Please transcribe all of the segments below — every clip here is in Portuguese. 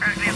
O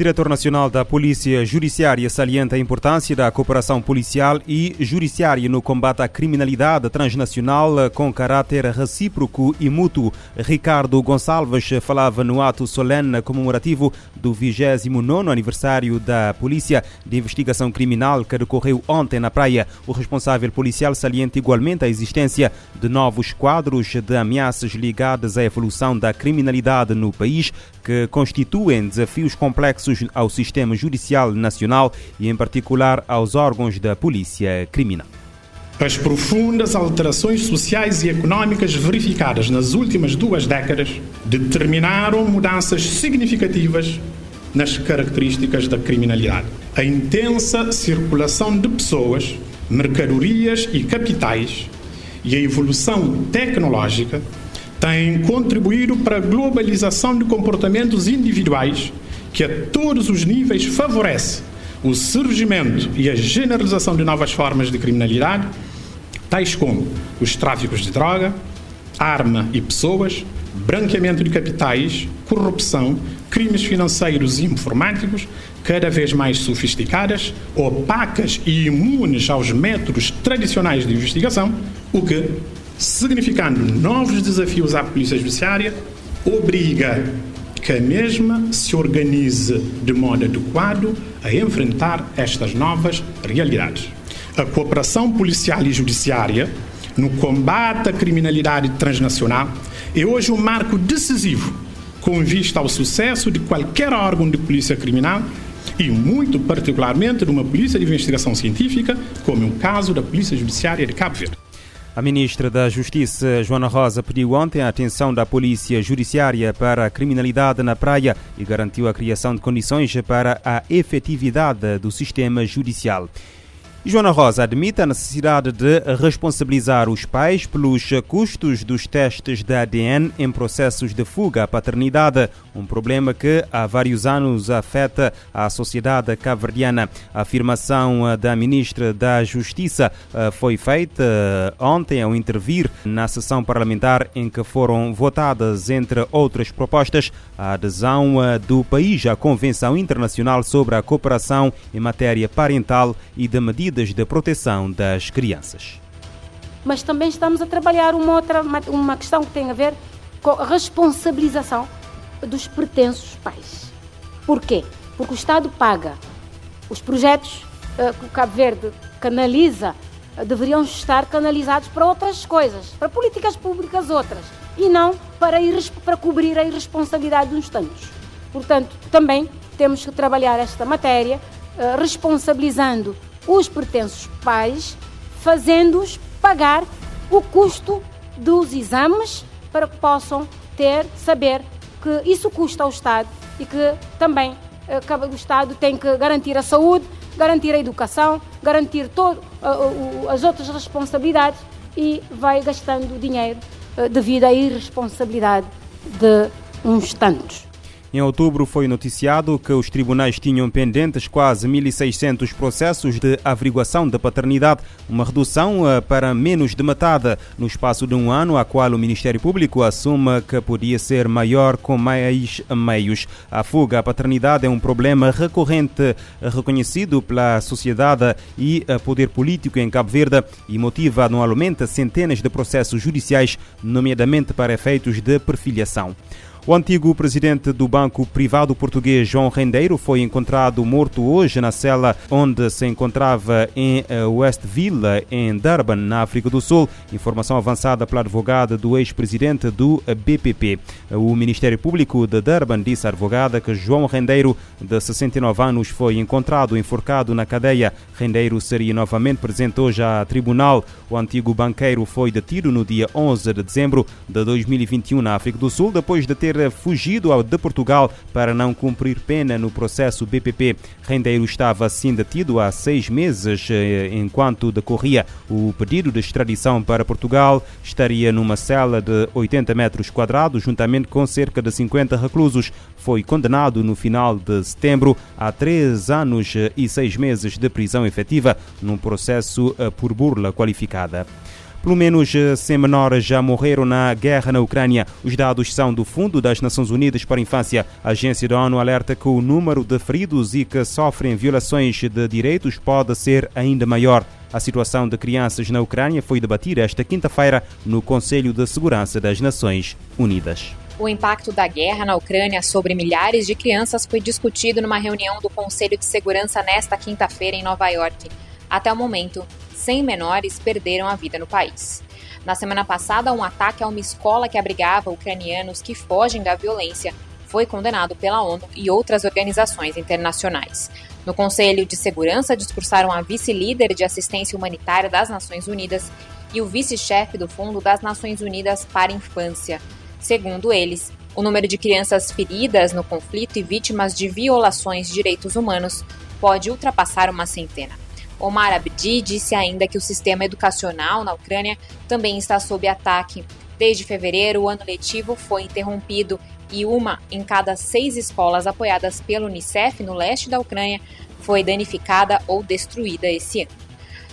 diretor nacional da Polícia Judiciária salienta a importância da cooperação policial e judiciária no combate à criminalidade transnacional com caráter recíproco e mútuo. Ricardo Gonçalves falava no ato solene comemorativo do 29 aniversário da Polícia de Investigação Criminal que decorreu ontem na praia. O responsável policial salienta igualmente a existência de novos quadros de ameaças ligadas à evolução da criminalidade no país que constituem desafios complexos ao sistema judicial nacional e, em particular, aos órgãos da polícia criminal. As profundas alterações sociais e económicas verificadas nas últimas duas décadas determinaram mudanças significativas nas características da criminalidade. A intensa circulação de pessoas, mercadorias e capitais e a evolução tecnológica têm contribuído para a globalização de comportamentos individuais que a todos os níveis favorece o surgimento e a generalização de novas formas de criminalidade, tais como os tráficos de droga, arma e pessoas, branqueamento de capitais, corrupção, crimes financeiros e informáticos, cada vez mais sofisticadas, opacas e imunes aos métodos tradicionais de investigação, o que, significando novos desafios à Polícia Judiciária, obriga que a mesma se organize de modo adequado a enfrentar estas novas realidades. A cooperação policial e judiciária no combate à criminalidade transnacional é hoje um marco decisivo com vista ao sucesso de qualquer órgão de polícia criminal e, muito particularmente, de uma polícia de investigação científica, como é o caso da Polícia Judiciária de Cabo Verde. A ministra da Justiça, Joana Rosa, pediu ontem a atenção da Polícia Judiciária para a criminalidade na praia e garantiu a criação de condições para a efetividade do sistema judicial. Joana Rosa admite a necessidade de responsabilizar os pais pelos custos dos testes de ADN em processos de fuga à paternidade, um problema que há vários anos afeta a sociedade cabo-verdiana. A afirmação da ministra da Justiça eh, foi feita eh, ontem ao intervir na sessão parlamentar em que foram votadas, entre outras propostas, a adesão eh, do país à Convenção Internacional sobre a Cooperação em Matéria Parental e de Medidas medidas de proteção das crianças. Mas também estamos a trabalhar uma outra uma questão que tem a ver com a responsabilização dos pertenços pais. Porquê? Porque o Estado paga os projetos uh, que o Cabo Verde canaliza uh, deveriam estar canalizados para outras coisas, para políticas públicas outras, e não para, para cobrir a irresponsabilidade dos tantos. Portanto, também temos que trabalhar esta matéria, uh, responsabilizando os pretensos pais, fazendo-os pagar o custo dos exames para que possam ter, saber que isso custa ao Estado e que também eh, o Estado tem que garantir a saúde, garantir a educação, garantir todas as outras responsabilidades e vai gastando dinheiro eh, devido à irresponsabilidade de uns tantos. Em outubro foi noticiado que os tribunais tinham pendentes quase 1.600 processos de averiguação da paternidade, uma redução eh, para menos de metade no espaço de um ano, a qual o Ministério Público assume que podia ser maior com mais meios. A fuga à paternidade é um problema recorrente reconhecido pela sociedade e eh, poder político em Cabo Verde e motiva anualmente centenas de processos judiciais, nomeadamente para efeitos de perfiliação. O antigo presidente do banco privado português, João Rendeiro, foi encontrado morto hoje na cela onde se encontrava em eh, Westville, em Durban, na África do Sul. Informação avançada pela advogada do ex-presidente do BPP. O Ministério Público de Durban disse à advogada que João Rendeiro, de 69 anos, foi encontrado enforcado na cadeia. Rendeiro seria novamente presente hoje a tribunal. O antigo banqueiro foi detido no dia 11 de dezembro de 2021 na África do Sul, depois de ter ter fugido de Portugal para não cumprir pena no processo BPP. Rendeiro estava assim detido há seis meses eh, enquanto decorria o pedido de extradição para Portugal. Estaria numa cela de 80 metros quadrados, juntamente com cerca de 50 reclusos. Foi condenado no final de setembro a três anos e seis meses de prisão efetiva num processo eh, por burla qualificada. Pelo menos 100 menores já morreram na guerra na Ucrânia. Os dados são do Fundo das Nações Unidas para a Infância. A agência da ONU alerta que o número de feridos e que sofrem violações de direitos pode ser ainda maior. A situação de crianças na Ucrânia foi debatida esta quinta-feira no Conselho de Segurança das Nações Unidas. O impacto da guerra na Ucrânia sobre milhares de crianças foi discutido numa reunião do Conselho de Segurança nesta quinta-feira em Nova York. Até o momento, 100 menores perderam a vida no país. Na semana passada, um ataque a uma escola que abrigava ucranianos que fogem da violência foi condenado pela ONU e outras organizações internacionais. No Conselho de Segurança discursaram a vice-líder de assistência humanitária das Nações Unidas e o vice-chefe do Fundo das Nações Unidas para a Infância. Segundo eles, o número de crianças feridas no conflito e vítimas de violações de direitos humanos pode ultrapassar uma centena. Omar Abdi disse ainda que o sistema educacional na Ucrânia também está sob ataque. Desde fevereiro, o ano letivo foi interrompido e uma em cada seis escolas apoiadas pelo Unicef no leste da Ucrânia foi danificada ou destruída esse ano.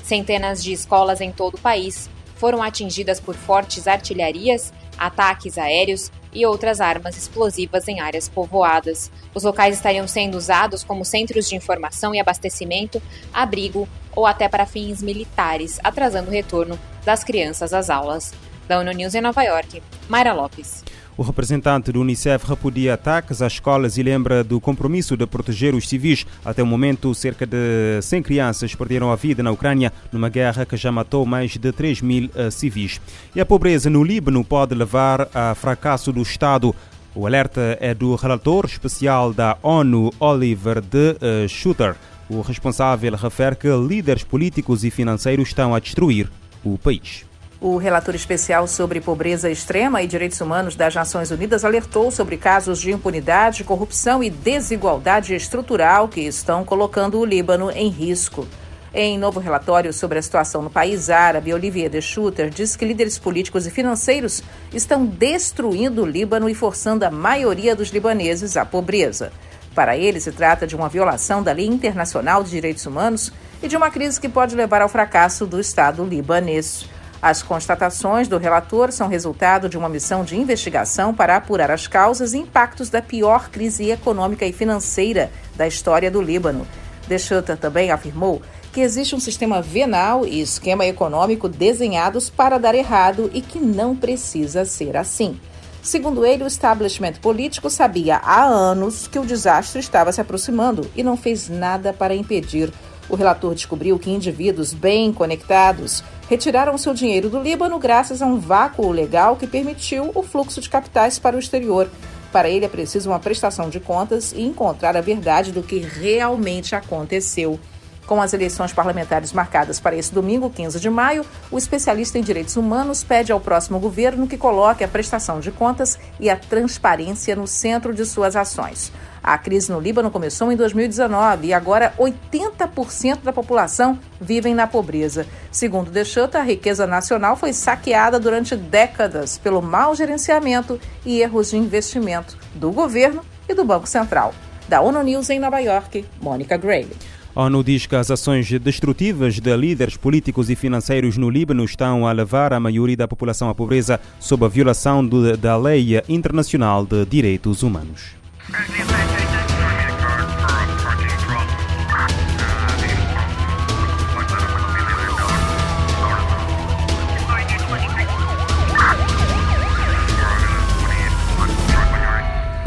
Centenas de escolas em todo o país foram atingidas por fortes artilharias, ataques aéreos e outras armas explosivas em áreas povoadas. Os locais estariam sendo usados como centros de informação e abastecimento, abrigo ou até para fins militares, atrasando o retorno das crianças às aulas. Da ONU News em Nova York, Mayra Lopes. O representante do Unicef repudia ataques às escolas e lembra do compromisso de proteger os civis. Até o momento, cerca de 100 crianças perderam a vida na Ucrânia numa guerra que já matou mais de 3 mil uh, civis. E a pobreza no Líbano pode levar a fracasso do Estado. O alerta é do relator especial da ONU, Oliver de uh, Schutter. O responsável refere que líderes políticos e financeiros estão a destruir o país. O relator especial sobre pobreza extrema e direitos humanos das Nações Unidas alertou sobre casos de impunidade, corrupção e desigualdade estrutural que estão colocando o Líbano em risco. Em novo relatório sobre a situação no país árabe, Olivier de Schutter diz que líderes políticos e financeiros estão destruindo o Líbano e forçando a maioria dos libaneses à pobreza. Para ele, se trata de uma violação da lei internacional de direitos humanos e de uma crise que pode levar ao fracasso do Estado libanês. As constatações do relator são resultado de uma missão de investigação para apurar as causas e impactos da pior crise econômica e financeira da história do Líbano. De também afirmou que existe um sistema venal e esquema econômico desenhados para dar errado e que não precisa ser assim. Segundo ele, o establishment político sabia há anos que o desastre estava se aproximando e não fez nada para impedir. O relator descobriu que indivíduos bem conectados retiraram seu dinheiro do Líbano graças a um vácuo legal que permitiu o fluxo de capitais para o exterior. Para ele é preciso uma prestação de contas e encontrar a verdade do que realmente aconteceu. Com as eleições parlamentares marcadas para esse domingo, 15 de maio, o especialista em direitos humanos pede ao próximo governo que coloque a prestação de contas e a transparência no centro de suas ações. A crise no Líbano começou em 2019 e agora 80% da população vivem na pobreza. Segundo Deschota, a riqueza nacional foi saqueada durante décadas pelo mau gerenciamento e erros de investimento do governo e do Banco Central. Da ONU News em Nova York, Mônica Gray. A ONU diz que as ações destrutivas de líderes políticos e financeiros no Líbano estão a levar a maioria da população à pobreza sob a violação do, da lei internacional de direitos humanos.